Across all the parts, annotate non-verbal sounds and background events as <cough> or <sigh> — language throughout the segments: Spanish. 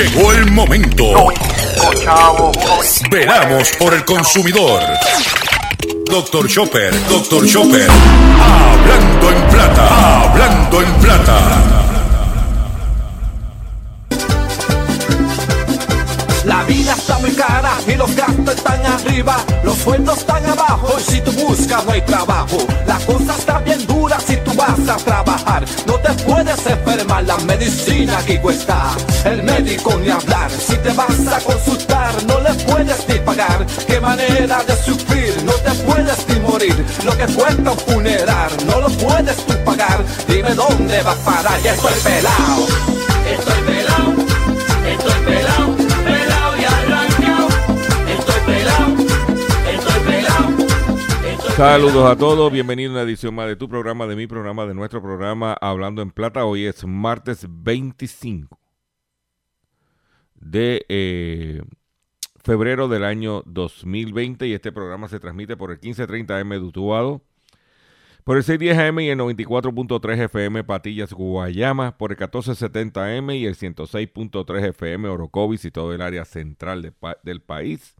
Llegó el momento. Veramos por el consumidor. Doctor Chopper, Doctor Chopper. Hablando en plata, hablando en plata. La vida está muy cara y los gastos están arriba, los sueldos están abajo y si tú buscas no hay trabajo. La cosa está bien dura si vas a trabajar, no te puedes enfermar, la medicina aquí cuesta, el médico ni hablar. Si te vas a consultar no le puedes ni pagar, qué manera de sufrir, no te puedes ni morir. Lo que cuesta un funeral no lo puedes tú pagar, dime dónde vas a parar, ya estoy pelado, estoy pelado, estoy pelado. Saludos a todos, bienvenidos a una edición más de tu programa, de mi programa, de nuestro programa Hablando en Plata. Hoy es martes 25 de eh, febrero del año 2020 y este programa se transmite por el 1530M de Utuado, por el 610AM y el 94.3 FM Patillas Guayama, por el 1470M y el 106.3 FM Orocovis y todo el área central de del país.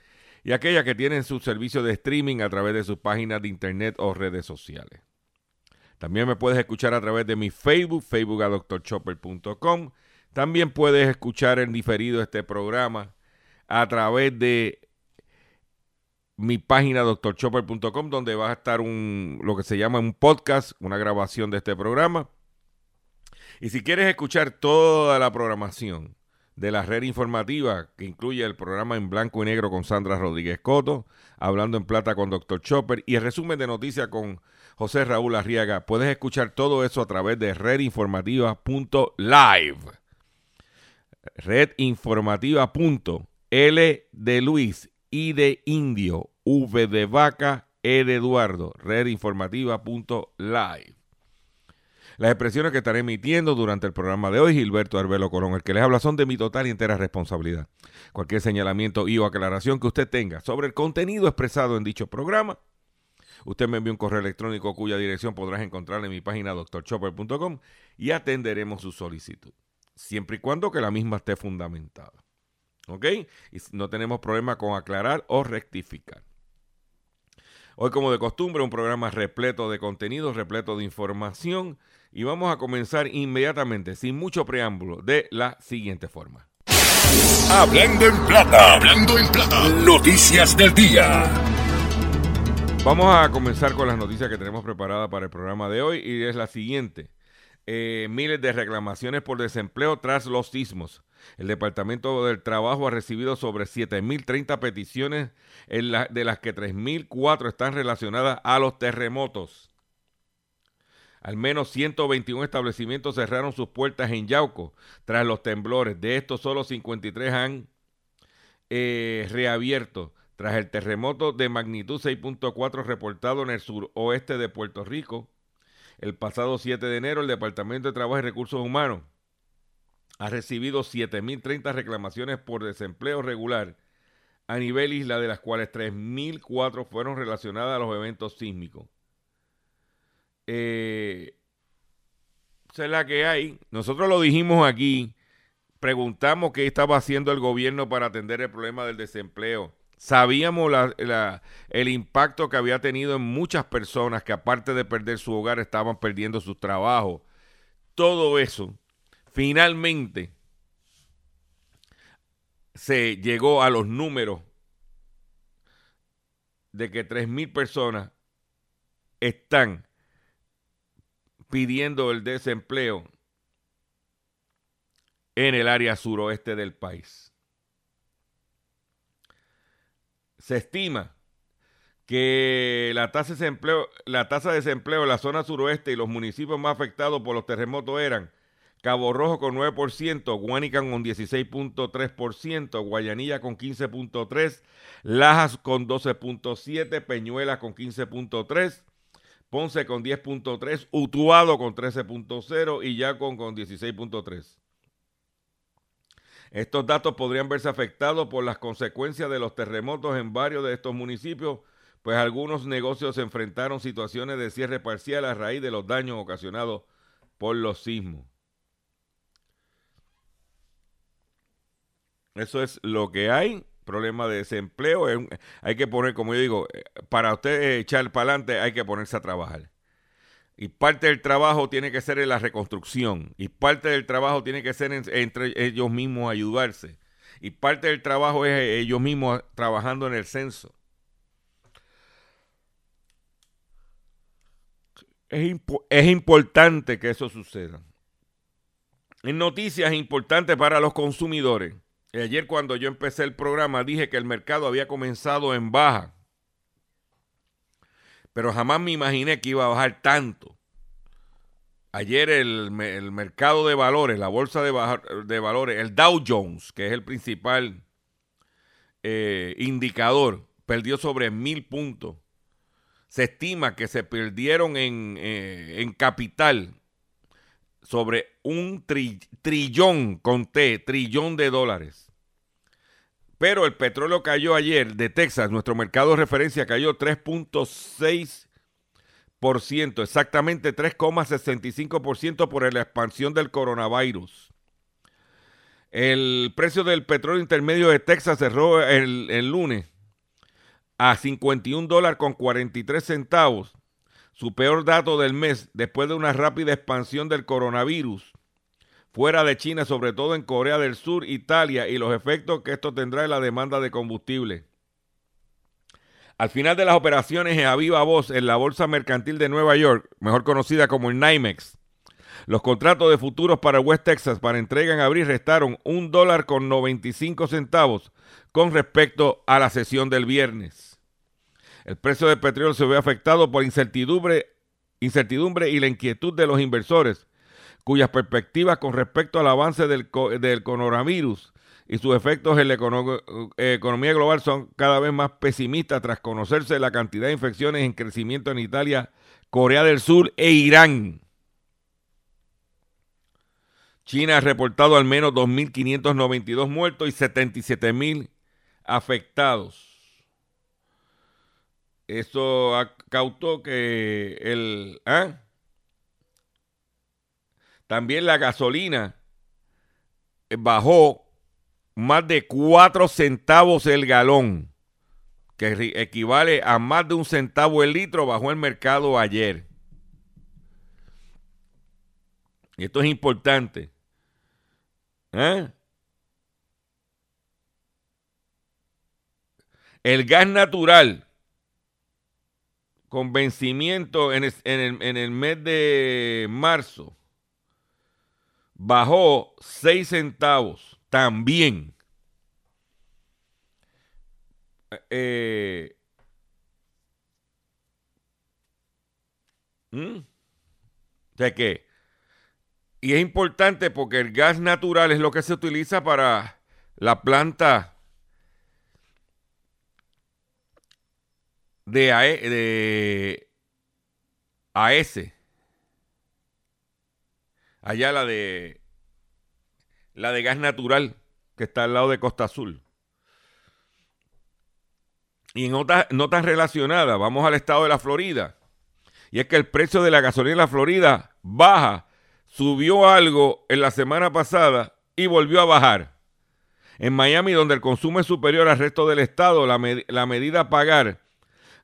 y aquellas que tienen su servicio de streaming a través de sus páginas de internet o redes sociales. También me puedes escuchar a través de mi Facebook, facebook. También puedes escuchar en diferido este programa a través de mi página drchopper.com donde va a estar un lo que se llama un podcast, una grabación de este programa. Y si quieres escuchar toda la programación de la red informativa que incluye el programa en blanco y negro con Sandra Rodríguez Coto, hablando en plata con Dr. Chopper y el resumen de noticias con José Raúl Arriaga, puedes escuchar todo eso a través de redinformativa.live. Redinformativa.l de Luis, I de Indio, V de Vaca, E de Eduardo. Redinformativa.live. Las expresiones que estaré emitiendo durante el programa de hoy, Gilberto Arbelo Colón, el que les habla, son de mi total y entera responsabilidad. Cualquier señalamiento y o aclaración que usted tenga sobre el contenido expresado en dicho programa, usted me envía un correo electrónico cuya dirección podrás encontrar en mi página drchopper.com y atenderemos su solicitud, siempre y cuando que la misma esté fundamentada. ¿Ok? Y no tenemos problema con aclarar o rectificar. Hoy, como de costumbre, un programa repleto de contenido, repleto de información. Y vamos a comenzar inmediatamente, sin mucho preámbulo, de la siguiente forma. Hablando en plata, hablando en plata. Noticias del día. Vamos a comenzar con las noticias que tenemos preparadas para el programa de hoy y es la siguiente. Eh, miles de reclamaciones por desempleo tras los sismos. El Departamento del Trabajo ha recibido sobre 7.030 peticiones, en la- de las que 3.004 están relacionadas a los terremotos. Al menos 121 establecimientos cerraron sus puertas en Yauco tras los temblores. De estos, solo 53 han eh, reabierto tras el terremoto de magnitud 6.4 reportado en el suroeste de Puerto Rico. El pasado 7 de enero, el Departamento de Trabajo y Recursos Humanos ha recibido 7.030 reclamaciones por desempleo regular a nivel isla, de las cuales 3.004 fueron relacionadas a los eventos sísmicos. Eh, es la que hay. Nosotros lo dijimos aquí, preguntamos qué estaba haciendo el gobierno para atender el problema del desempleo. Sabíamos la- el impacto que había tenido en muchas personas que aparte de perder su hogar estaban perdiendo sus trabajos. Todo eso, finalmente, se llegó a los números de que 3.000 personas están pidiendo el desempleo en el área suroeste del país. Se estima que la tasa de desempleo, la tasa de desempleo en la zona suroeste y los municipios más afectados por los terremotos eran Cabo Rojo con 9%, Guanica con 16.3%, Guayanilla con 15.3%, Lajas con 12.7%, Peñuela con 15.3%, Ponce con 10.3%, Utuado con 13.0% y Yacon con 16.3%. Estos datos podrían verse afectados por las consecuencias de los terremotos en varios de estos municipios, pues algunos negocios enfrentaron situaciones de cierre parcial a raíz de los daños ocasionados por los sismos. Eso es lo que hay. Problema de desempleo. hay que poner, como yo digo, eh, para usted echar para adelante hay que ponerse a trabajar. Y parte del trabajo tiene que ser en la reconstrucción. Y parte del trabajo tiene que ser entre ellos mismos ayudarse. Y parte del trabajo es eh, ellos mismos trabajando en el censo. Es, es importante que eso suceda. En noticias importantes para los consumidores. Ayer cuando yo empecé el programa dije que el mercado había comenzado en baja, pero jamás me imaginé que iba a bajar tanto. Ayer el, mercado de valores, la bolsa de, de, valores, el Dow Jones, que es el principal eh, indicador, perdió sobre mil puntos. Se estima que se perdieron en, eh, en capital sobre un trillón, con trillón de dólares. Pero el petróleo cayó ayer de Texas, nuestro mercado de referencia cayó 3.6%, exactamente 3,65% por la expansión del coronavirus. El precio del petróleo intermedio de Texas cerró el, el lunes a 51 dólares con 43 centavos su peor dato del mes después de una rápida expansión del coronavirus fuera de China, sobre todo en Corea del Sur, Italia y los efectos que esto tendrá en la demanda de combustible. Al final de las operaciones a viva voz en la Bolsa Mercantil de Nueva York, mejor conocida como el NYMEX, los contratos de futuros para West Texas para entrega en abril restaron un dólar con 95 centavos con respecto a la sesión del viernes. El precio del petróleo se ve afectado por incertidumbre, incertidumbre y la inquietud de los inversores, cuyas perspectivas con respecto al avance del, coronavirus y sus efectos en la economía global son cada vez más pesimistas tras conocerse la cantidad de infecciones en crecimiento en Italia, Corea del Sur e Irán. China ha reportado al menos 2.592 muertos y 77.000 afectados. Eso cautó que el... ¿ah? También la gasolina bajó más de 4 centavos el galón, que equivale a más de un centavo el litro, bajó el mercado ayer. Y esto es importante. ¿Eh? El gas natural con vencimiento en el, mes de marzo bajó 6 centavos también. Eh, ¿Mm? O sea que, y es importante porque el gas natural es lo que se utiliza para la planta de, AE, de AS. Allá la de la de gas natural que está al lado de Costa Azul. Y en otras notas relacionadas, vamos al estado de la Florida. Y es que el precio de la gasolina en la Florida baja, subió algo en la semana pasada y volvió a bajar. En Miami, donde el consumo es superior al resto del estado, la, la medida a pagar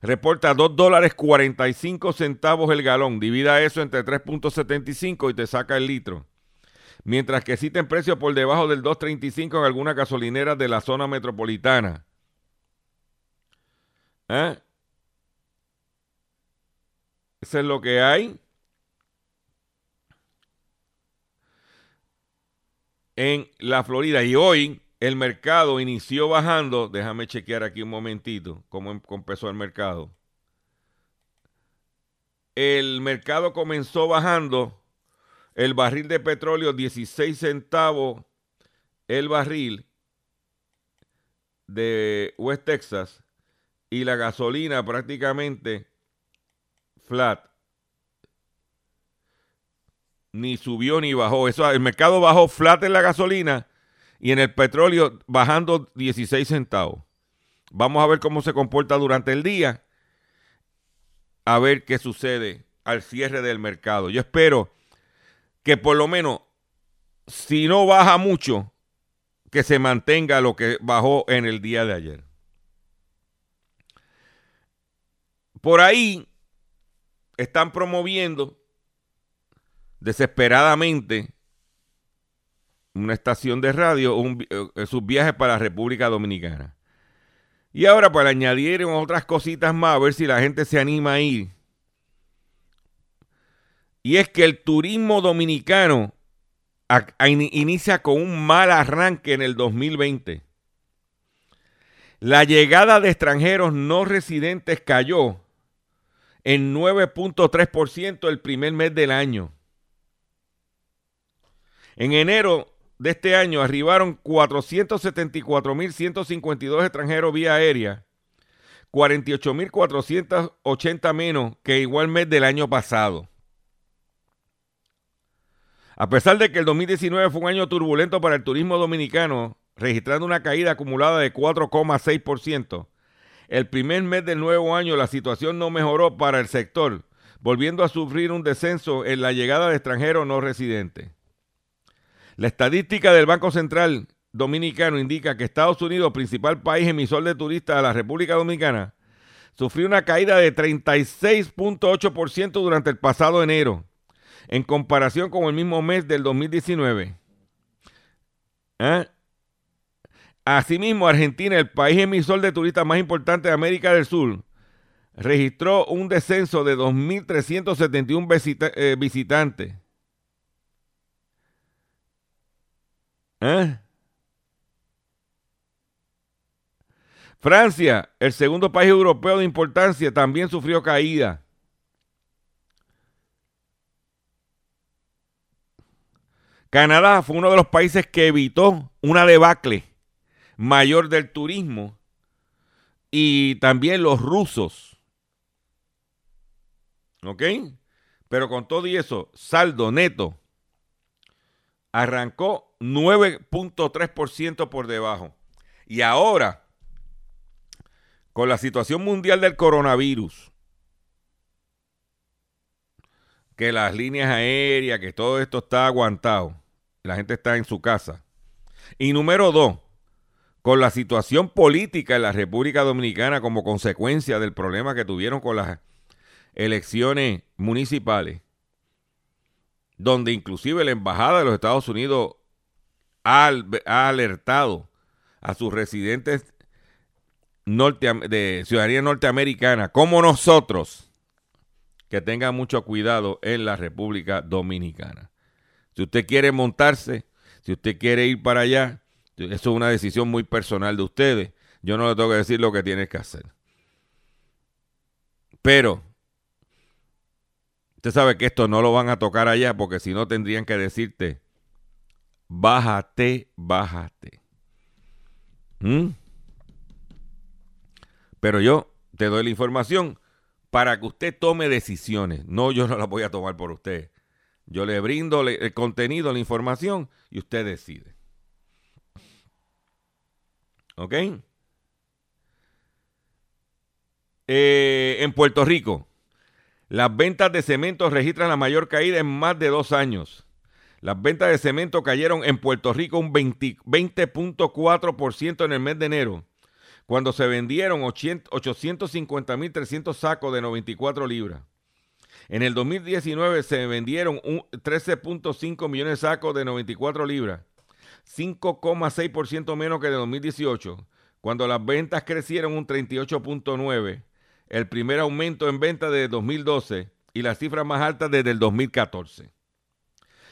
reporta 2 dólares 45 centavos el galón. Divida eso entre 3.75 y te saca el litro. Mientras que existen precios por debajo del 2.35 en algunas gasolineras de la zona metropolitana. ¿Eh? Eso es lo que hay. En la Florida. Y hoy el mercado inició bajando. Déjame chequear aquí un momentito cómo em, empezó el mercado. El mercado comenzó bajando el barril de petróleo 16 centavos el barril de West Texas y la gasolina prácticamente flat. Ni subió ni bajó. Eso, el mercado bajó flat en la gasolina y en el petróleo bajando 16 centavos. Vamos a ver cómo se comporta durante el día. A ver qué sucede al cierre del mercado. Yo espero que por lo menos, si no baja mucho, que se mantenga lo que bajó en el día de ayer. Por ahí están promoviendo desesperadamente una estación de radio, eh, sus viajes para la República Dominicana. Y ahora para añadir otras cositas más, a ver si la gente se anima a ir. Y es que el turismo dominicano inicia con un mal arranque en el 2020. La llegada de extranjeros no residentes cayó en 9.3% el primer mes del año. En enero de este año arribaron 474.152 extranjeros vía aérea, 48.480 menos que igual mes del año pasado. A pesar de que el 2019 fue un año turbulento para el turismo dominicano, registrando una caída acumulada de 4,6%, el primer mes del nuevo año la situación no mejoró para el sector, volviendo a sufrir un descenso en la llegada de extranjeros no residentes. La estadística del Banco Central Dominicano indica que Estados Unidos, principal país emisor de turistas de la República Dominicana, sufrió una caída de 36.8% durante el pasado enero, en comparación con el mismo mes del 2019. ¿Eh? Asimismo, Argentina, el país emisor de turistas más importante de América del Sur, registró un descenso de 2.371 eh, visitantes. ¿Eh? Francia, el segundo país europeo de importancia, también sufrió caída. Canadá fue uno de los países que evitó una debacle mayor del turismo y también los rusos. ¿Ok? Pero con todo y eso, saldo neto arrancó 9.3% por debajo. Y ahora, con la situación mundial del coronavirus, que las líneas aéreas, que todo esto está aguantado. La gente está en su casa. Y número dos, con la situación política en la República Dominicana como consecuencia del problema que tuvieron con las elecciones municipales, donde inclusive la Embajada de los Estados Unidos ha, alertado a sus residentes de ciudadanía norteamericana, como nosotros, que tenga mucho cuidado en la República Dominicana. Si usted quiere montarse, si usted quiere ir para allá, eso es una decisión muy personal de ustedes. Yo no le tengo que decir lo que tienes que hacer. Pero usted sabe que esto no lo van a tocar allá porque si no tendrían que decirte, bájate, bájate. ¿Mm? Pero yo te doy la información para que usted tome decisiones. No, yo no las voy a tomar por usted. Yo le brindo el contenido, la información y usted decide. ¿Ok? Eh, en Puerto Rico, las ventas de cemento registran la mayor caída en más de dos años. Las ventas de cemento cayeron en Puerto Rico un 20.4% en el mes de enero cuando se vendieron 850.300 sacos de 94 libras. En el 2019 se vendieron 13.5 millones de sacos de 94 libras, 5,6% menos que de 2018, cuando las ventas crecieron un 38.9%, el primer aumento en ventas desde 2012 y las cifras más altas desde el 2014.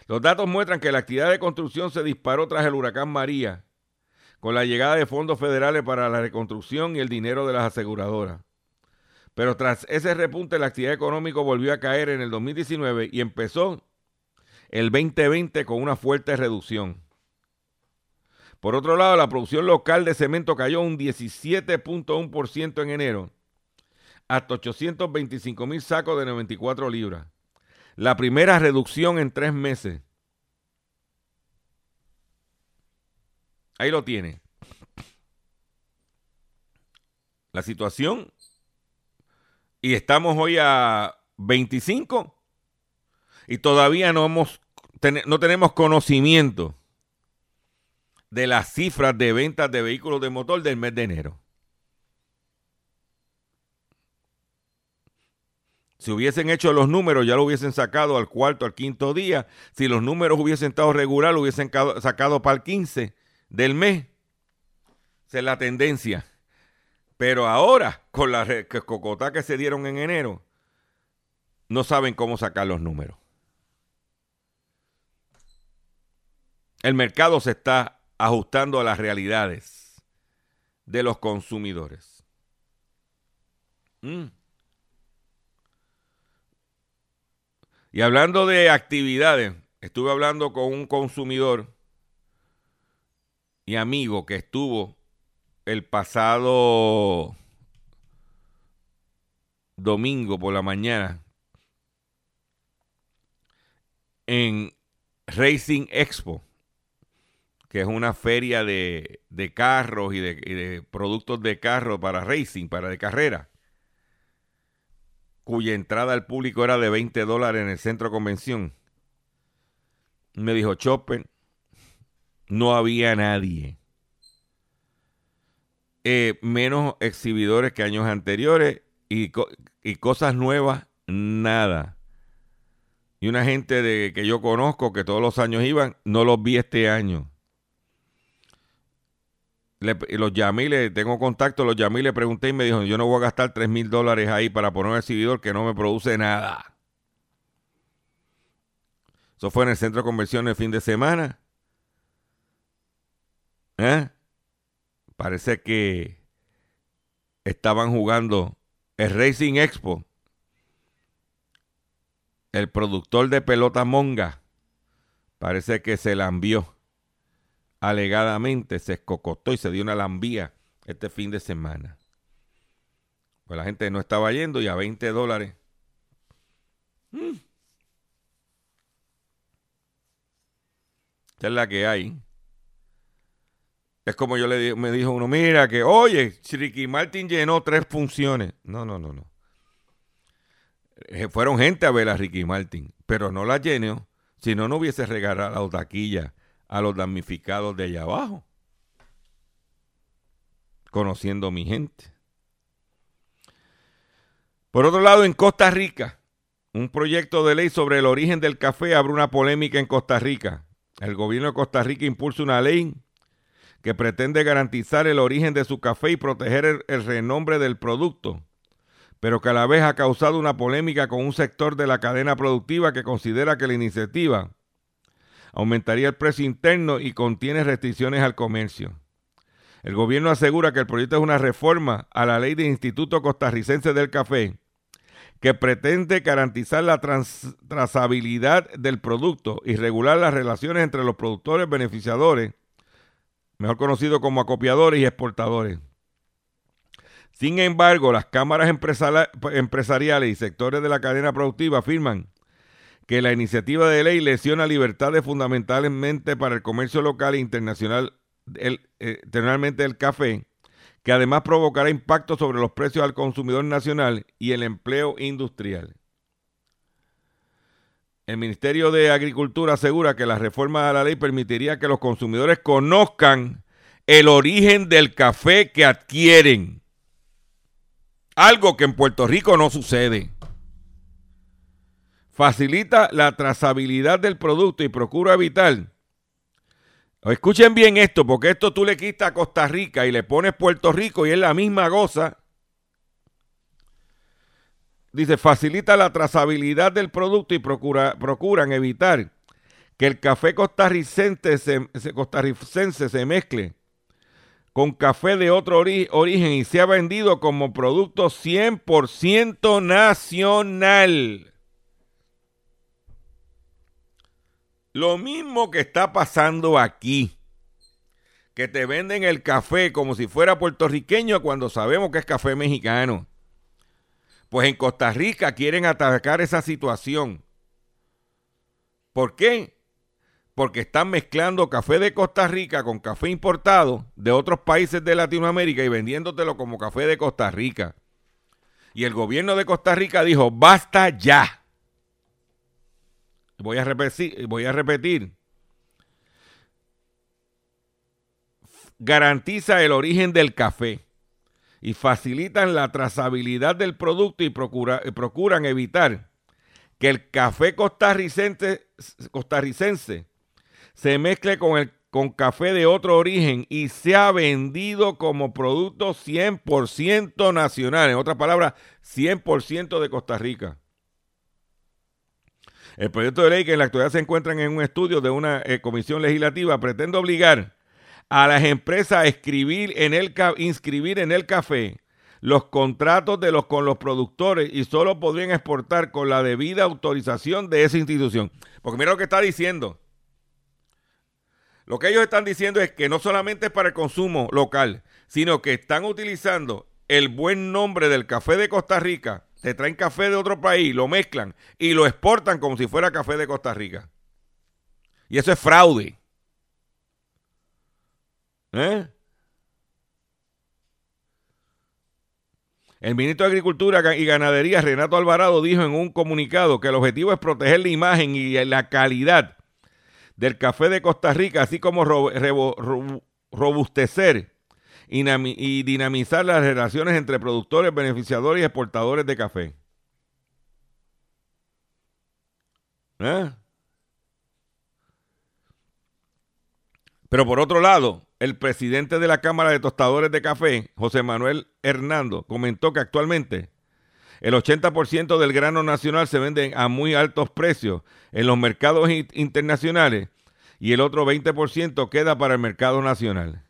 Los datos muestran que la actividad de construcción se disparó tras el huracán María, con la llegada de fondos federales para la reconstrucción y el dinero de las aseguradoras. Pero tras ese repunte, la actividad económica volvió a caer en el 2019 y empezó el 2020 con una fuerte reducción. Por otro lado, la producción local de cemento cayó un 17.1% en enero, hasta 825 mil sacos de 94 libras. La primera reducción en tres meses. Ahí lo tiene. La situación. Y estamos hoy a 25 y todavía no, hemos, no tenemos conocimiento de las cifras de ventas de vehículos de motor del mes de enero. Si hubiesen hecho los números, ya lo hubiesen sacado al cuarto, al quinto día. Si los números hubiesen estado regular, lo hubiesen sacado para el 15 del mes. Esa es la tendencia. Pero ahora, con la cocotá que se dieron en enero, no saben cómo sacar los números. El mercado se está ajustando a las realidades de los consumidores. Mm. Y hablando de actividades, estuve hablando con un consumidor y amigo que estuvo el pasado domingo por la mañana en Racing Expo que es una feria de, carros y de, productos de carro para racing, para de carrera, cuya entrada al público era de 20 dólares en el centro de convención. Me dijo, Chopper, no había nadie. Eh, menos exhibidores que años anteriores y, y cosas nuevas, nada. Y una gente de, que yo conozco que todos los años iban, no los vi este año los llamé y le tengo contacto, los llamé y le pregunté y me dijo, yo no voy a gastar 3 mil dólares ahí para poner un exhibidor que no me produce nada. Eso fue en el centro de conversión el fin de semana. ¿Eh? Parece que estaban jugando el Racing Expo. El productor de pelota monga parece que se la envió alegadamente se escocotó y se dio una lambía este fin de semana. Pues la gente no estaba yendo y a 20 dólares. Mm. Es la que hay. Es como yo le me dijo uno, mira que, oye, Ricky Martin llenó tres funciones. No, no, no, no. Eh, fueron gente a ver a Ricky Martin, pero no la llenó. Si no, no hubiese regalado taquilla a los damnificados de allá abajo, conociendo mi gente. Por otro lado, en Costa Rica, un proyecto de ley sobre el origen del café abre una polémica en Costa Rica. El gobierno de Costa Rica impulsa una ley que pretende garantizar el origen de su café y proteger el, el, renombre del producto, pero que a la vez ha causado una polémica con un sector de la cadena productiva que considera que la iniciativa aumentaría el precio interno y contiene restricciones al comercio. El gobierno asegura que el proyecto es una reforma a la ley del Instituto Costarricense del Café que pretende garantizar la trazabilidad del producto y regular las relaciones entre los productores beneficiadores, mejor conocidos como acopiadores y exportadores. Sin embargo, las cámaras empresariales y sectores de la cadena productiva afirman que la iniciativa de ley lesiona libertades fundamentalmente para el comercio local e internacional, el, eh, del café, que además provocará impacto sobre los precios al consumidor nacional y el empleo industrial. El Ministerio de Agricultura asegura que la reforma a la ley permitiría que los consumidores conozcan el origen del café que adquieren. Algo que en Puerto Rico no sucede facilita la trazabilidad del producto y procura evitar. Escuchen bien esto, porque esto tú le quitas a Costa Rica y le pones Puerto Rico y es la misma goza. Dice, facilita la trazabilidad del producto y procura, procuran evitar que el café costarricense se, costarricense se mezcle con café de otro origen y sea vendido como producto 100% nacional. Lo mismo que está pasando aquí. Que te venden el café como si fuera puertorriqueño cuando sabemos que es café mexicano. Pues en Costa Rica quieren atacar esa situación. ¿Por qué? Porque están mezclando café de Costa Rica con café importado de otros países de Latinoamérica y vendiéndotelo como café de Costa Rica. Y el gobierno de Costa Rica dijo, basta ya. Voy a repetir. Garantiza el origen del café y facilitan la trazabilidad del producto y procuran evitar que el café costarricense, costarricense se mezcle con el con café de otro origen y sea vendido como producto 100% nacional. En otras palabras, 100% de Costa Rica. El proyecto de ley que en la actualidad se encuentra en un estudio de una eh, comisión legislativa pretende obligar a las empresas a escribir en el, inscribir en el café los contratos de los, con los productores y solo podrían exportar con la debida autorización de esa institución. Porque mira lo que está diciendo. Lo que ellos están diciendo es que no solamente es para el consumo local, sino que están utilizando el buen nombre del café de Costa Rica te traen café de otro país, lo mezclan y lo exportan como si fuera café de Costa Rica. Y eso es fraude. ¿Eh? El ministro de Agricultura y Ganadería, Renato Alvarado, dijo en un comunicado que el objetivo es proteger la imagen y la calidad del café de Costa Rica, así como robustecer y dinamizar las relaciones entre productores, beneficiadores y exportadores de café. ¿Eh? Pero por otro lado, el presidente de la Cámara de Tostadores de Café, José Manuel Hernando, comentó que actualmente el 80% del grano nacional se vende a muy altos precios en los mercados internacionales y el otro 20% queda para el mercado nacional.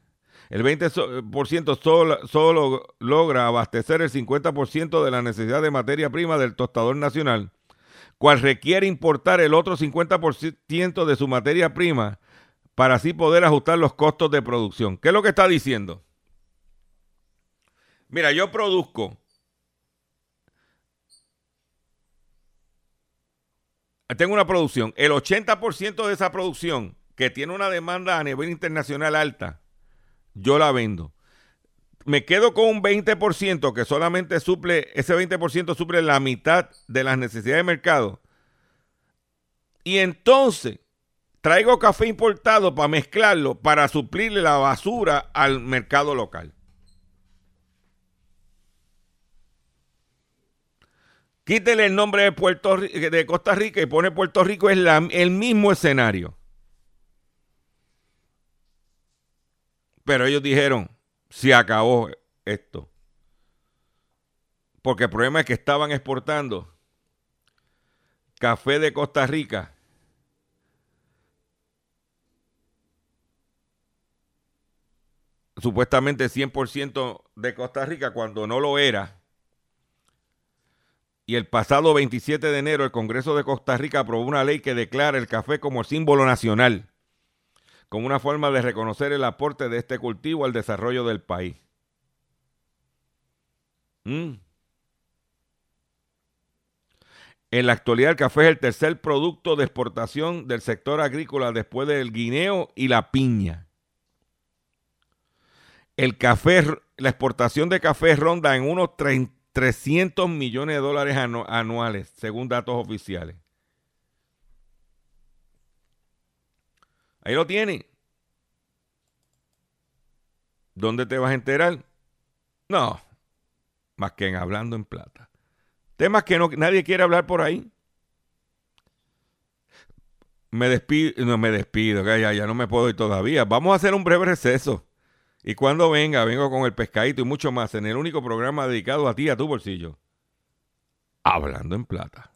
El 20% solo, solo logra abastecer el 50% de la necesidad de materia prima del tostador nacional, cual requiere importar el otro 50% de su materia prima para así poder ajustar los costos de producción. ¿Qué es lo que está diciendo? Mira, yo produzco tengo una producción, el 80% de esa producción que tiene una demanda a nivel internacional alta, yo la vendo. Me quedo con un 20% que solamente suple, ese 20% suple la mitad de las necesidades de mercado. Y entonces traigo café importado para mezclarlo, para suplirle la basura al mercado local. Quítele el nombre de, Puerto, de Costa Rica y pone Puerto Rico, es el mismo escenario. Pero ellos dijeron, se acabó esto. Porque el problema es que estaban exportando café de Costa Rica. Supuestamente 100% de Costa Rica cuando no lo era. Y el pasado 27 de enero el Congreso de Costa Rica aprobó una ley que declara el café como símbolo nacional como una forma de reconocer el aporte de este cultivo al desarrollo del país. Mm. En la actualidad el café es el tercer producto de exportación del sector agrícola después del guineo y la piña. El café, la exportación de café ronda en unos 300 millones de dólares anuales, según datos oficiales. Ahí lo tiene. ¿Dónde te vas a enterar? No, más que en Hablando en Plata. Temas que no, nadie quiere hablar por ahí. Me despido, no me despido, ya, ya no me puedo ir todavía. Vamos a hacer un breve receso. Y cuando venga, vengo con el pescadito y mucho más en el único programa dedicado a ti, a tu bolsillo. Hablando en Plata.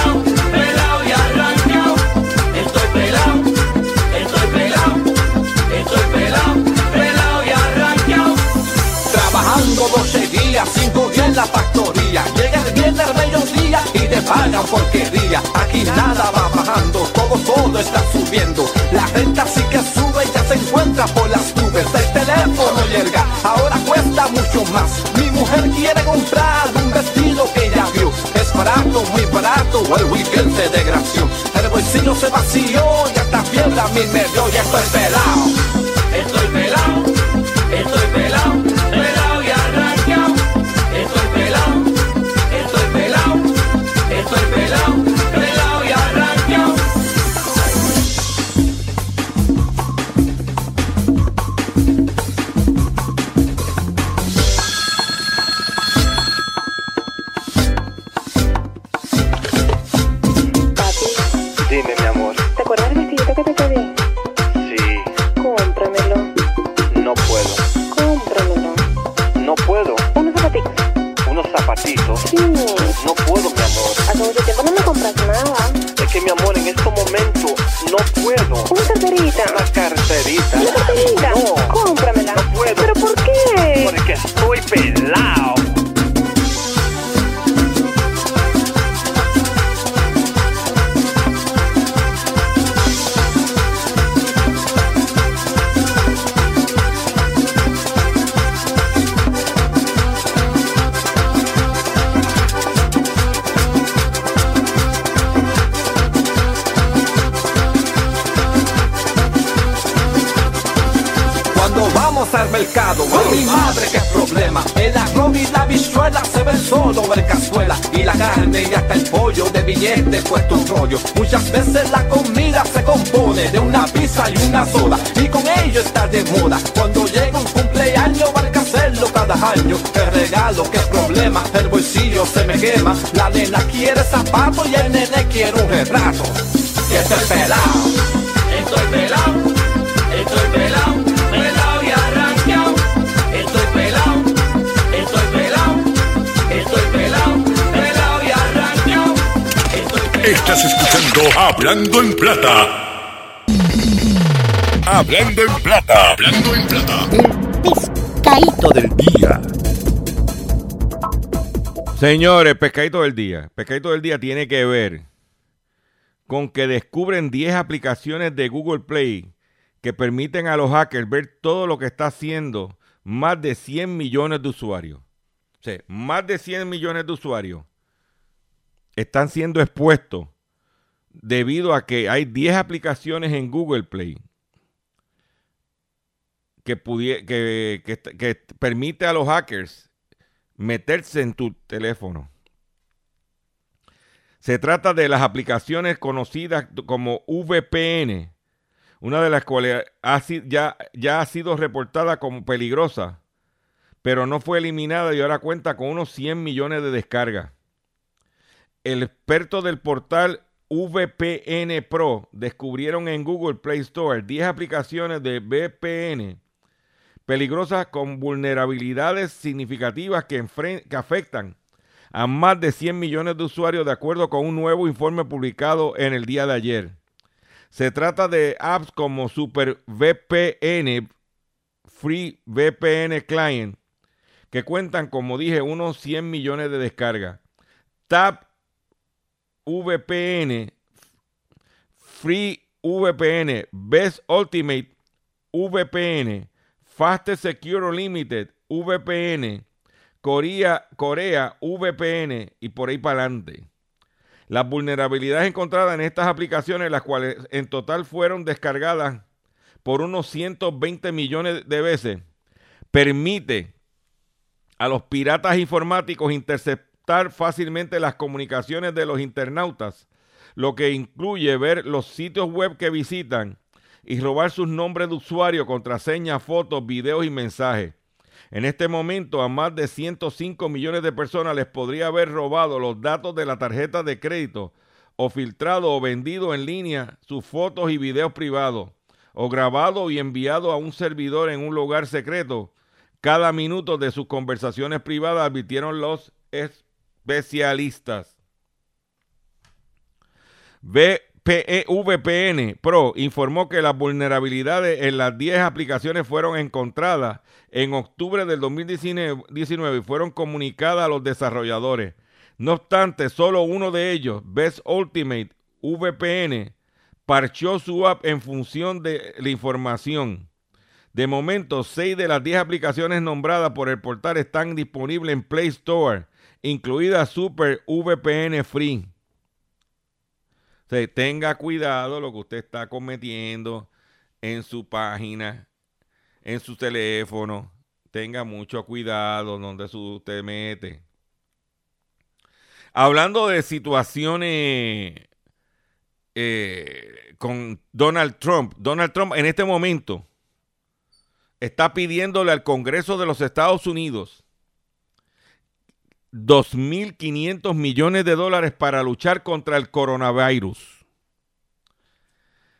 pagan porquería. Aquí nada va bajando, todo, todo está subiendo. La renta sí que sube y ya se encuentra por las nubes. El teléfono llega, ahora cuesta mucho más. Mi mujer quiere comprar un vestido que ella vio. Es barato, muy barato, el weekend se desgració. El bolsillo se vació y hasta fiebre a mí me dio y estoy pelado. Soda. Y con ello está de moda. Cuando llega un cumpleaños, hay que hacerlo cada año. El regalo, qué problema, el bolsillo se me quema. La nena quiere zapatos y el nene quiere un retrato. Y estoy pelado, estoy pelado, estoy pelado, pelado y arranqueado. Estoy pelado, estoy pelado, estoy pelado, pelado y arranqueado. Estás escuchando Hablando en Plata. Hablando en Plata. Hablando en Plata. Pescadito del día. Señores, pescadito del día. Pescadito del día tiene que ver con que descubren 10 aplicaciones de Google Play que permiten a los hackers ver todo lo que está haciendo más de 100 millones de usuarios. O sea, más de 100 millones de usuarios están siendo expuestos debido a que hay 10 aplicaciones en Google Play que, permite a los hackers meterse en tu teléfono. Se trata de las aplicaciones conocidas como VPN, una de las cuales ha ya, ya ha sido reportada como peligrosa, pero no fue eliminada y ahora cuenta con unos 100 millones de descargas. El experto del portal VPN Pro descubrieron en Google Play Store 10 aplicaciones de VPN peligrosas con vulnerabilidades significativas que, que afectan a más de 100 millones de usuarios de acuerdo con un nuevo informe publicado en el día de ayer. Se trata de apps como Super VPN, Free VPN Client, que cuentan, como dije, unos 100 millones de descargas. Tap VPN, Free Best Ultimate VPN, Fastest Secure Unlimited VPN, Corea, Corea VPN y por ahí para adelante. Las vulnerabilidades encontradas en estas aplicaciones, las cuales en total fueron descargadas por unos 120 millones de veces, permite a los piratas informáticos interceptar fácilmente las comunicaciones de los internautas, lo que incluye ver los sitios web que visitan y robar sus nombres de usuario, contraseñas, fotos, videos y mensajes. En este momento a más de 105 millones de personas les podría haber robado los datos de la tarjeta de crédito o filtrado o vendido en línea sus fotos y videos privados, o grabado y enviado a un servidor en un lugar secreto, cada minuto de sus conversaciones privadas, advirtieron los especialistas. VPE VPN Pro informó que las vulnerabilidades en las 10 aplicaciones fueron encontradas en octubre del 2019 y fueron comunicadas a los desarrolladores. No obstante, solo uno de ellos, Best Ultimate VPN, parchó su app en función de la información. De momento, 6 de las 10 aplicaciones nombradas por el portal están disponibles en Play Store, incluida Super VPN Free. Tenga cuidado lo que usted está cometiendo en su página, en su teléfono. Tenga mucho cuidado donde usted mete. Hablando de situaciones eh, con Donald Trump, Donald Trump en este momento está pidiéndole al Congreso de los Estados Unidos 2.500 millones de dólares para luchar contra el coronavirus.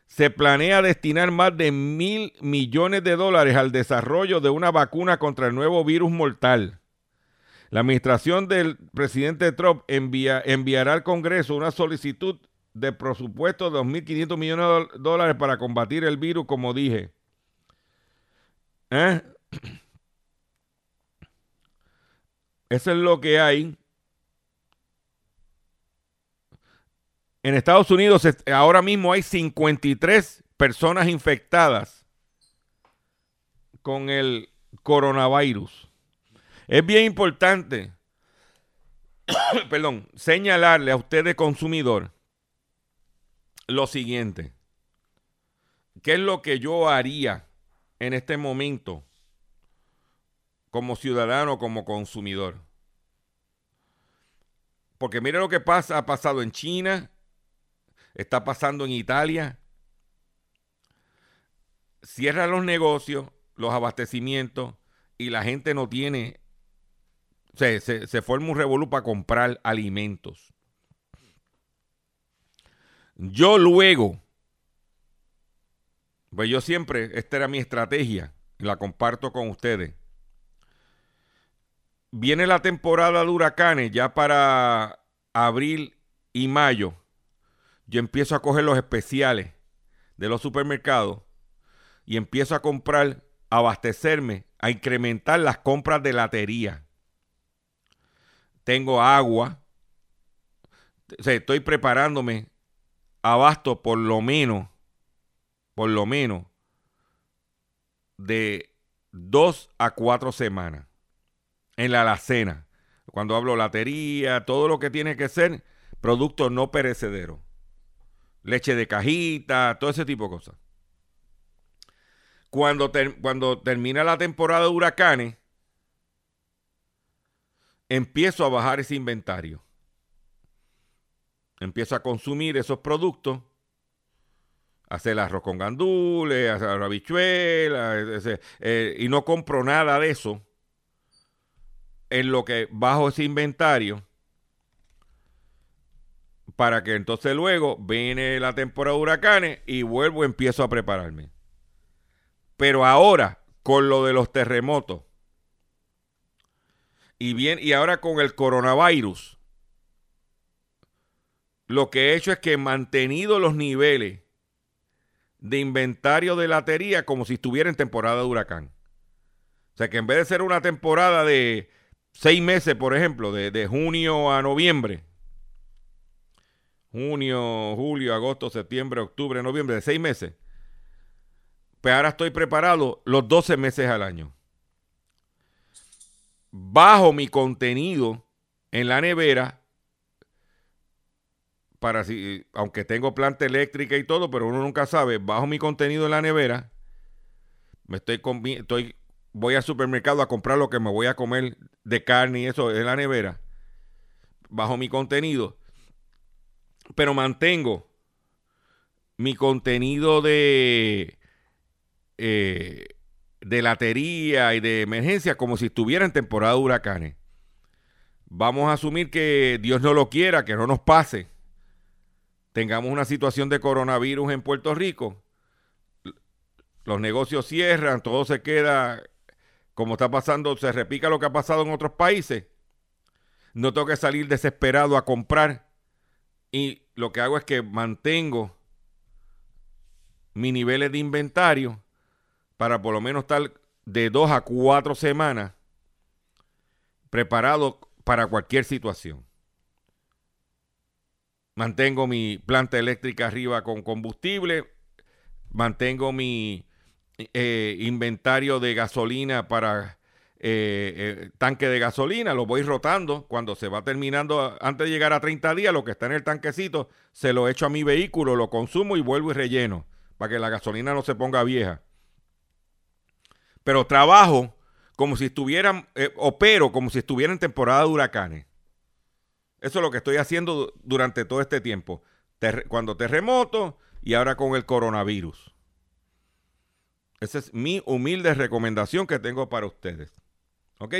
Se planea destinar más de mil millones de dólares al desarrollo de una vacuna contra el nuevo virus mortal. La administración del presidente Trump enviará al Congreso una solicitud de presupuesto de 2.500 millones de dólares para combatir el virus, como dije. ¿Eh? Eso es lo que hay. En Estados Unidos ahora mismo hay 53 personas infectadas con el coronavirus. Es bien importante, <coughs> perdón, señalarle a usted de consumidor lo siguiente. ¿Qué es lo que yo haría en este momento como ciudadano, como consumidor? Porque mire lo que pasa, ha pasado en China, está pasando en Italia. Cierran los negocios, los abastecimientos y la gente no tiene, se, se, se forma un revolú para comprar alimentos. Yo luego, pues yo siempre, esta era mi estrategia, la comparto con ustedes. Viene la temporada de huracanes ya para abril y mayo. Yo empiezo a coger los especiales de los supermercados y empiezo a comprar, a abastecerme, a incrementar las compras de latería. Tengo agua. Estoy preparándome abasto por lo menos, por lo menos, de dos a cuatro semanas en la alacena. Cuando hablo latería, todo lo que tiene que ser productos no perecederos. Leche de cajita, todo ese tipo de cosas. Cuando, cuando termina la temporada de huracanes, empiezo a bajar ese inventario. Empiezo a consumir esos productos, hacer arroz con gandules, hacer la habichuela, ese- eh, y no compro nada de eso en lo que bajo ese inventario para que entonces luego viene la temporada de huracanes y vuelvo empiezo a prepararme. Pero ahora, con lo de los terremotos, y bien, y ahora con el coronavirus, lo que he hecho es que he mantenido los niveles de inventario de latería como si estuviera en temporada de huracán. O sea que en vez de ser una temporada de seis meses, por ejemplo, de, de junio a noviembre, junio, julio, agosto, septiembre, octubre, noviembre, de seis meses, pues ahora estoy preparado los 12 meses al año. Bajo mi contenido en la nevera, para si, aunque tengo planta eléctrica y todo, pero uno nunca sabe, bajo mi contenido en la nevera, me estoy, estoy voy al supermercado a comprar lo que me voy a comer de carne y eso en la nevera, bajo mi contenido, pero mantengo mi contenido de eh, de latería y de emergencia como si estuviera en temporada de huracanes. Vamos a asumir que Dios no lo quiera, que no nos pase. tengamos una situación de coronavirus en Puerto Rico, los negocios cierran, todo se queda como está pasando, se repica lo que ha pasado en otros países, no tengo que salir desesperado a comprar y lo que hago es que mantengo mis niveles de inventario para por lo menos estar de dos a cuatro semanas preparado para cualquier situación. Mantengo mi planta eléctrica arriba con combustible, mantengo mi eh, inventario de gasolina para eh, eh, tanque de gasolina, lo voy rotando. Cuando se va terminando, antes de llegar a 30 días, lo que está en el tanquecito, se lo echo a mi vehículo, lo consumo y vuelvo y relleno, para que la gasolina no se ponga vieja. Pero trabajo como si estuvieran, opero como si estuviera en temporada de huracanes. Eso es lo que estoy haciendo durante todo este tiempo. cuando terremoto y ahora con el coronavirus. Esa es mi humilde recomendación que tengo para ustedes. ¿Ok?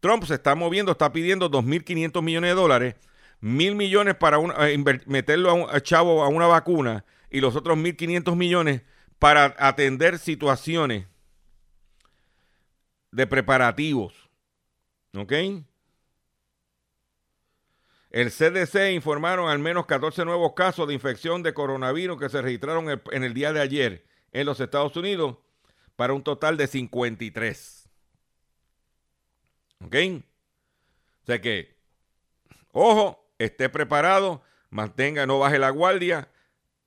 Trump se está moviendo, está pidiendo 2.500 millones de dólares, mil millones para eh, meterlo a, un, chavo a una vacuna y los otros 1.500 millones para atender situaciones de preparativos. ¿Ok? El CDC informaron al menos 14 nuevos casos de infección de coronavirus que se registraron en el día de ayer en los Estados Unidos para un total de 53. ¿Ok? O sea que, ojo, esté preparado, mantenga, no baje la guardia.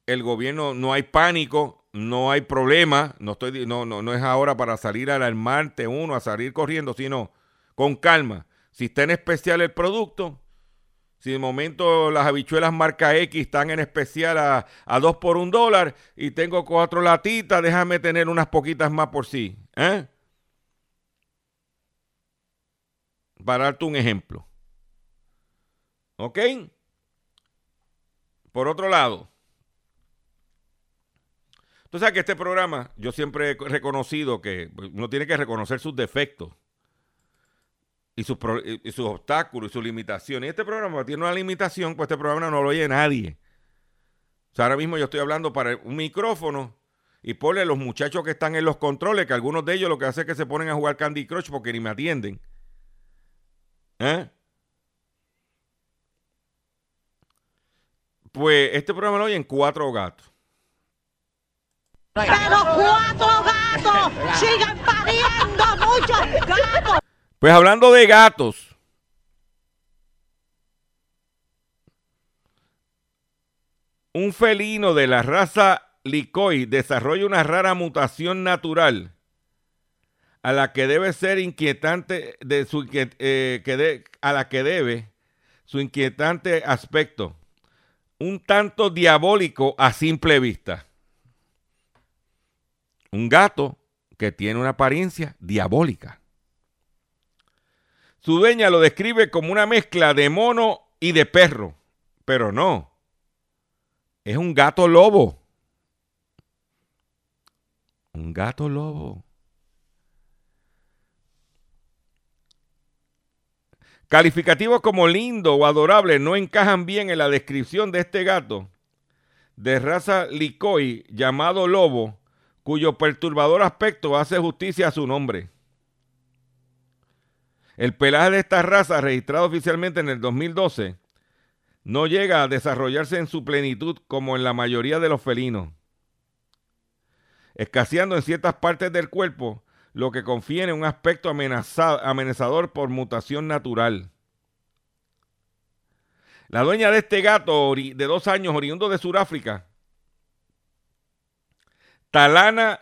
El gobierno, no hay pánico, no hay problema. No, estoy, no, no, no es ahora para salir al alarmarte uno, a salir corriendo, sino con calma. Si está en especial el producto, si de momento las habichuelas marca X están en especial a, a 2 por un dólar y tengo cuatro latitas, déjame tener unas poquitas más por sí. ¿eh? Para darte un ejemplo. ¿Ok? Por otro lado, tú sabes que este programa, yo siempre he reconocido que uno tiene que reconocer sus defectos y sus, y sus obstáculos y sus limitaciones. Y este programa tiene una limitación, pues este programa no lo oye nadie. O sea, ahora mismo yo estoy hablando para un micrófono y ponle a los muchachos que están en los controles, que algunos de ellos lo que hacen es que se ponen a jugar Candy Crush porque ni me atienden. ¿Eh? Pues este programa lo oyen cuatro gatos. Pero cuatro gatos sigan pariendo muchos gatos. Pues hablando de gatos. Un felino de la raza Licoi desarrolla una rara mutación natural a la que debe ser inquietante de su eh, a la que debe su inquietante aspecto, un tanto diabólico a simple vista. Un gato que tiene una apariencia diabólica. Su dueña lo describe como una mezcla de mono y de perro, pero no. Es un gato lobo. Un gato lobo. Calificativos como lindo o adorable no encajan bien en la descripción de este gato de raza licoi llamado lobo, cuyo perturbador aspecto hace justicia a su nombre. El pelaje de esta raza, registrado oficialmente en el 2012, no llega a desarrollarse en su plenitud como en la mayoría de los felinos, escaseando en ciertas partes del cuerpo, lo que confiere un aspecto amenazador por mutación natural. La dueña de este gato de dos años, oriundo de Sudáfrica, Talana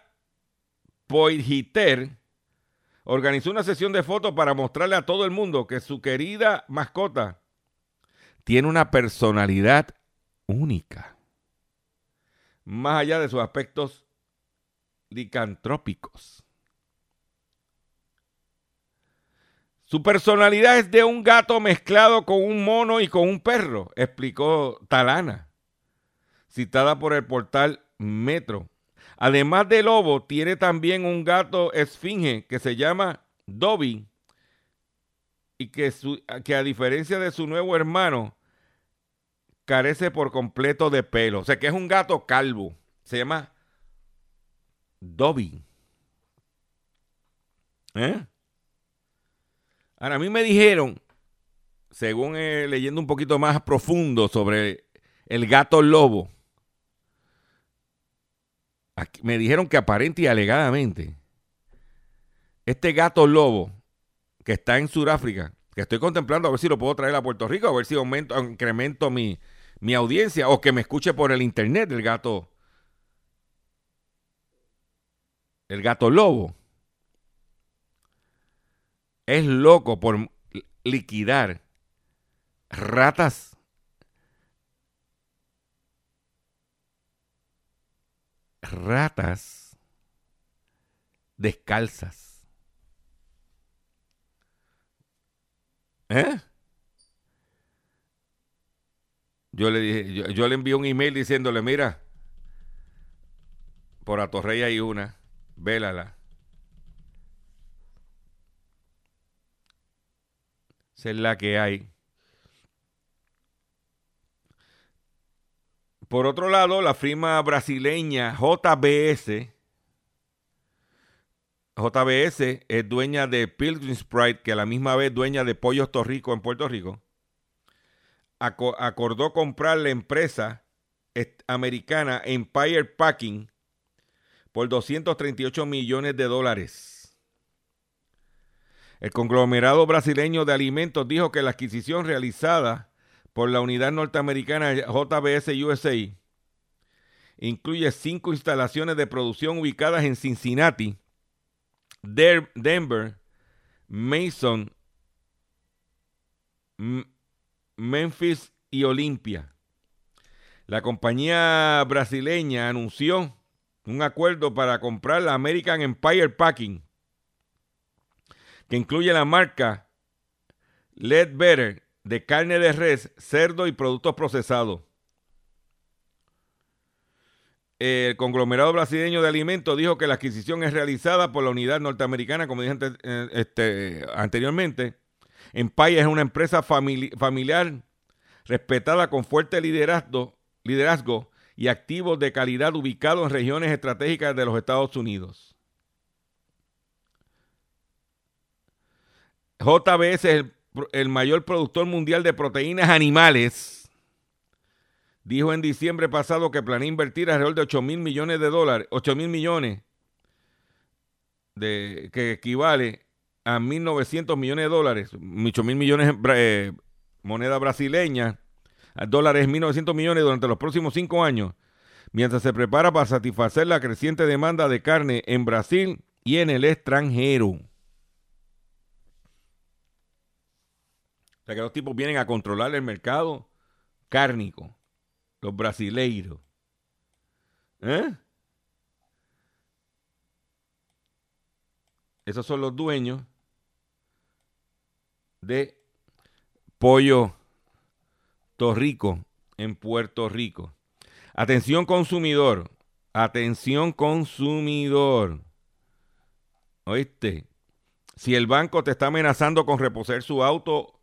Poirhiter, organizó una sesión de fotos para mostrarle a todo el mundo que su querida mascota tiene una personalidad única, más allá de sus aspectos licantrópicos. Su personalidad es de un gato mezclado con un mono y con un perro, explicó Talana, citada por el portal Metro. Además de lobo, tiene también un gato esfinge que se llama Dobby y que, que a diferencia de su nuevo hermano, carece por completo de pelo. O sea, que es un gato calvo. Se llama Dobby. ¿Eh? Ahora, a mí me dijeron, según eh, leyendo un poquito más profundo sobre el gato lobo, me dijeron que aparente y alegadamente, este gato lobo que está en Sudáfrica, que estoy contemplando a ver si lo puedo traer a Puerto Rico, a ver si aumento, incremento mi, mi audiencia o que me escuche por el internet el gato. El gato lobo. Es loco por liquidar ratas. Ratas descalzas. ¿Eh? Yo le dije, yo, le envié un email diciéndole, mira, por Atorrey hay una, vélala. Esa es la que hay. Por otro lado, la firma brasileña JBS, JBS es dueña de Pilgrim Sprite, que a la misma vez dueña de Pollos Torrico en Puerto Rico, aco- acordó comprar la empresa americana Empire Packing por 238 millones de dólares. El conglomerado brasileño de alimentos dijo que la adquisición realizada por la unidad norteamericana JBS USA incluye cinco instalaciones de producción ubicadas en Cincinnati, Denver, Mason, Memphis y Olimpia. La compañía brasileña anunció un acuerdo para comprar la American Empire Packing, que incluye la marca Ledbetter de carne de res, cerdo y productos procesados. El conglomerado brasileño de alimentos dijo que la adquisición es realizada por la unidad norteamericana, como dije ante- eh, este, anteriormente. Empire es una empresa famili- familiar respetada con fuerte liderazgo, liderazgo y activos de calidad ubicados en regiones estratégicas de los Estados Unidos. JBS es el, el mayor productor mundial de proteínas animales. Dijo en diciembre pasado que planea invertir alrededor de 8 mil millones de dólares, 8 mil millones, de, que equivale a 1.900 millones de dólares, 8 mil millones eh, moneda brasileña, a dólares 1.900 millones durante los próximos cinco años, mientras se prepara para satisfacer la creciente demanda de carne en Brasil y en el extranjero. O sea que los tipos vienen a controlar el mercado cárnico, los brasileiros. ¿Eh? Esos son los dueños de Pollo Torrico en Puerto Rico. Atención consumidor, atención consumidor. ¿Oíste? Si el banco te está amenazando con reposer su auto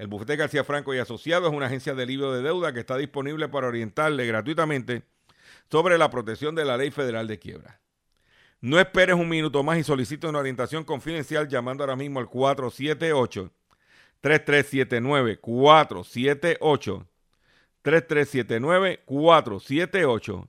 El bufete García Franco y Asociados es una agencia de alivio de deuda que está disponible para orientarle gratuitamente sobre la protección de la Ley Federal de Quiebra. No esperes un minuto más y solicite una orientación confidencial llamando ahora mismo al 478 3379 478 3379 478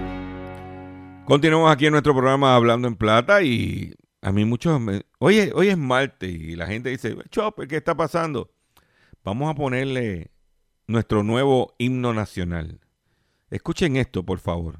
Continuamos aquí en nuestro programa Hablando en Plata y a mí muchos me... Oye, hoy es martes y la gente dice, Chopper, ¿qué está pasando? Vamos a ponerle nuestro nuevo himno nacional. Escuchen esto, por favor.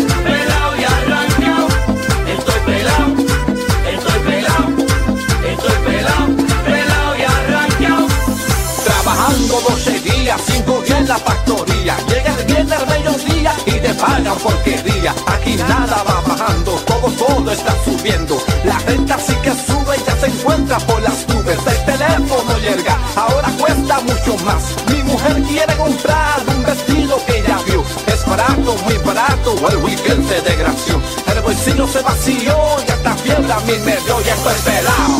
La factoría. Llega el viernes al mediodía y te pagan porquería. Aquí nada va bajando, todo, todo está subiendo. La renta sí que sube y ya se encuentra por las nubes. El teléfono llega, ahora cuesta mucho más. Mi mujer quiere comprar un vestido que ella vio. Es barato, muy barato, el weekend se desgració. El bolsillo se vació y hasta fiebre a mí me dio. Ya estoy pelado,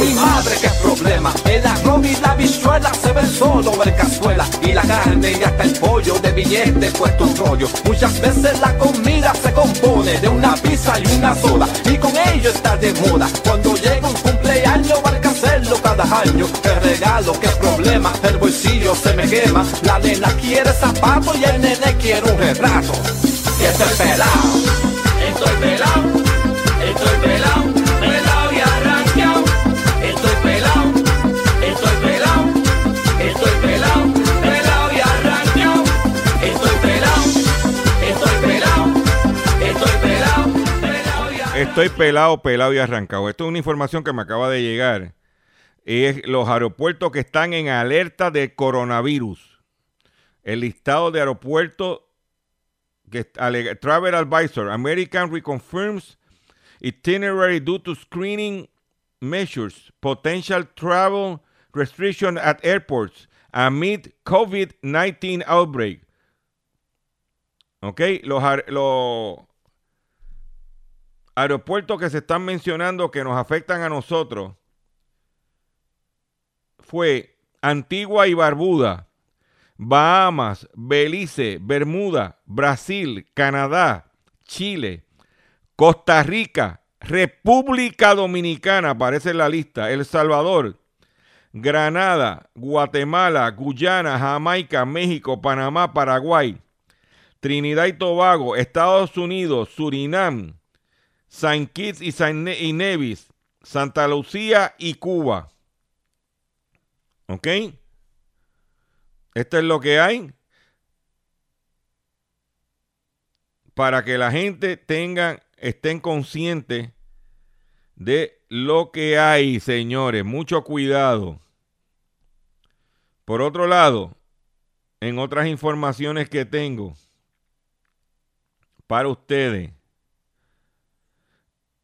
mi madre qué problema. El arroz y la bichuela se ven solo en cazuela. Y la carne y hasta el pollo de billete puesto en rollo. Muchas veces la comida se compone de una pizza y una soda. Y con ello está de moda. Cuando llega un cumpleaños, hay que hacerlo cada año. Qué regalo, qué problema. El bolsillo se me quema. La nena quiere zapato y el nene quiere un retrato. Y estoy pelado, Estoy pelado, pelado y arrancado. Esto es una información que me acaba de llegar. Es los aeropuertos que están en alerta de coronavirus. El listado de aeropuertos que Travel Advisor, American reconfirms itinerary due to screening measures, potential travel restriction at airports amid COVID-19 outbreak. Ok, los, los aeropuertos que se están mencionando que nos afectan a nosotros fue Antigua y Barbuda, Bahamas, Belice, Bermuda, Brasil, Canadá, Chile, Costa Rica, República Dominicana, aparece en la lista, El Salvador, Granada, Guatemala, Guyana, Jamaica, México, Panamá, Paraguay, Trinidad y Tobago, Estados Unidos, Surinam, Saint Kitts y Nevis, Santa Lucía y Cuba. ¿Ok? Esto es lo que hay para que la gente tenga, estén conscientes de lo que hay, señores. Mucho cuidado. Por otro lado, en otras informaciones que tengo para ustedes,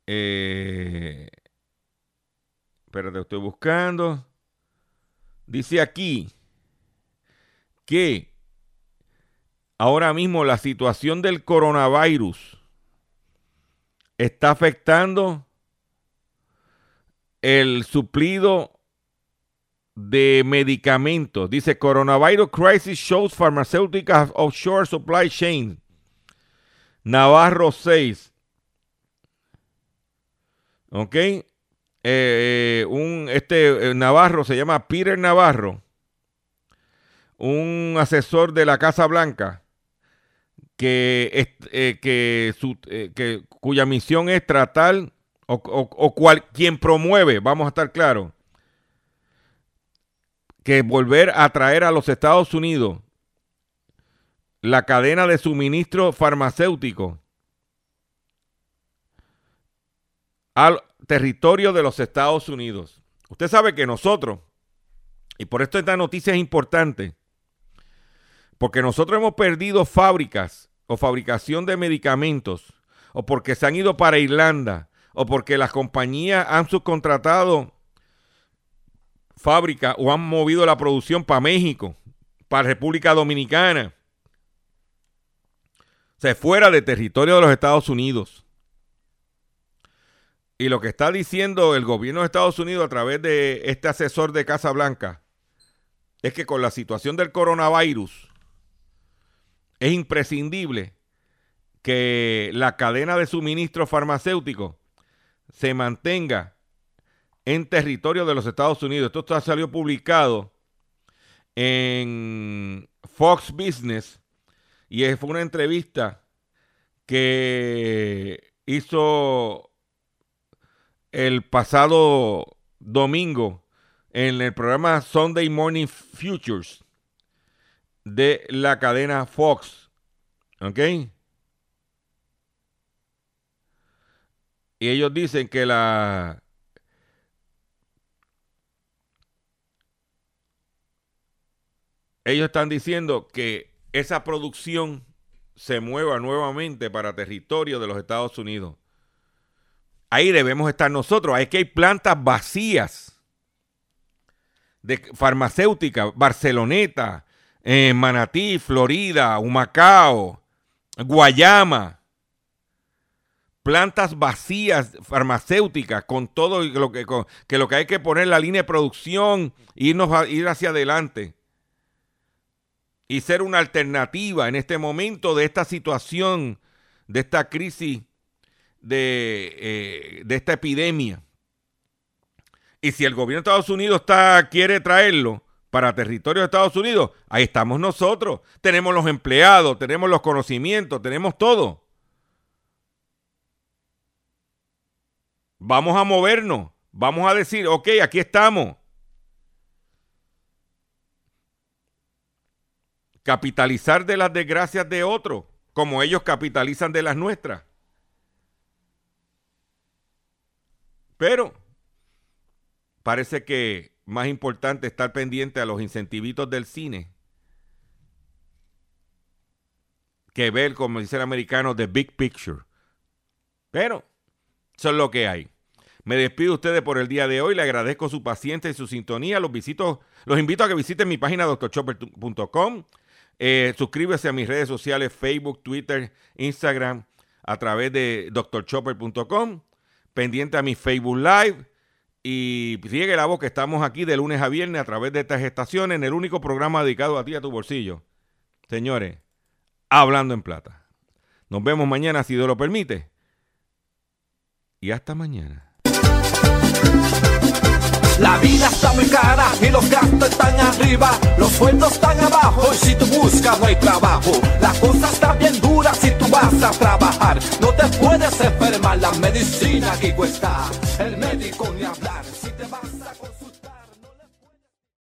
eh, espérate, estoy buscando. Dice aquí que ahora mismo la situación del coronavirus está afectando el suplido de medicamentos. Dice Coronavirus Crisis Shows Pharmaceuticals Offshore Supply Chain. Navarro 6. ¿Ok? Eh, eh, un, este eh, Navarro se llama Peter Navarro, un asesor de la Casa Blanca, que, eh, que, su- que- cuya misión es tratar, o, o- o cual, quien promueve, vamos a estar claros, que volver a traer a los Estados Unidos la cadena de suministro farmacéutico al territorio de los Estados Unidos. Usted sabe que nosotros, y por esto esta noticia es importante, porque nosotros hemos perdido fábricas o fabricación de medicamentos, o porque se han ido para Irlanda, o porque las compañías han subcontratado fábricas o han movido la producción para México, para República Dominicana, o sea, fuera de territorio de los Estados Unidos. Y lo que está diciendo el gobierno de Estados Unidos a través de este asesor de Casa Blanca es que con la situación del coronavirus es imprescindible que la cadena de suministro farmacéutico se mantenga en territorio de los Estados Unidos. Esto salió publicado en Fox Business y fue una entrevista que hizo el pasado domingo en el programa Sunday Morning Futures de la cadena Fox. ¿Ok? Y ellos dicen que la... Ellos están diciendo que esa producción se mueva nuevamente para territorio de los Estados Unidos. Ahí debemos estar nosotros. Hay que hay plantas vacías de farmacéutica, Barceloneta, eh, Manatí, Florida, Humacao, Guayama. Plantas vacías farmacéuticas con todo lo que, que lo que hay que poner la línea de producción, irnos a- ir hacia adelante y ser una alternativa en este momento de esta situación, de esta crisis, de, eh, de esta epidemia. Y si el gobierno de Estados Unidos está, quiere traerlo para territorio de Estados Unidos, ahí estamos nosotros. Tenemos los empleados, tenemos los conocimientos, tenemos todo. Vamos a movernos, vamos a decir, ok, aquí estamos. capitalizar de las desgracias de otros, como ellos capitalizan de las nuestras. Pero parece que más importante estar pendiente a los incentivitos del cine que ver, como dice el americano, the big picture. Pero eso es lo que hay. Me despido de ustedes por el día de hoy. Le agradezco su paciencia y su sintonía. Los, visito, los invito a que visiten mi página doctorchopper.com. Eh, suscríbase a mis redes sociales, Facebook, Twitter, Instagram, a través de drchopper.com. Pendiente a mi Facebook Live. Y sigue la voz que estamos aquí de lunes a viernes a través de estas estaciones en el único programa dedicado a ti, a tu bolsillo. Señores, hablando en plata. Nos vemos mañana si Dios lo permite. Y hasta mañana. La vida está muy cara y los gastos están arriba, los sueldos están abajo y si tú buscas no hay trabajo. La cosa está bien dura si tú vas a trabajar, no te puedes enfermar, la medicina aquí cuesta, el médico ni hablar.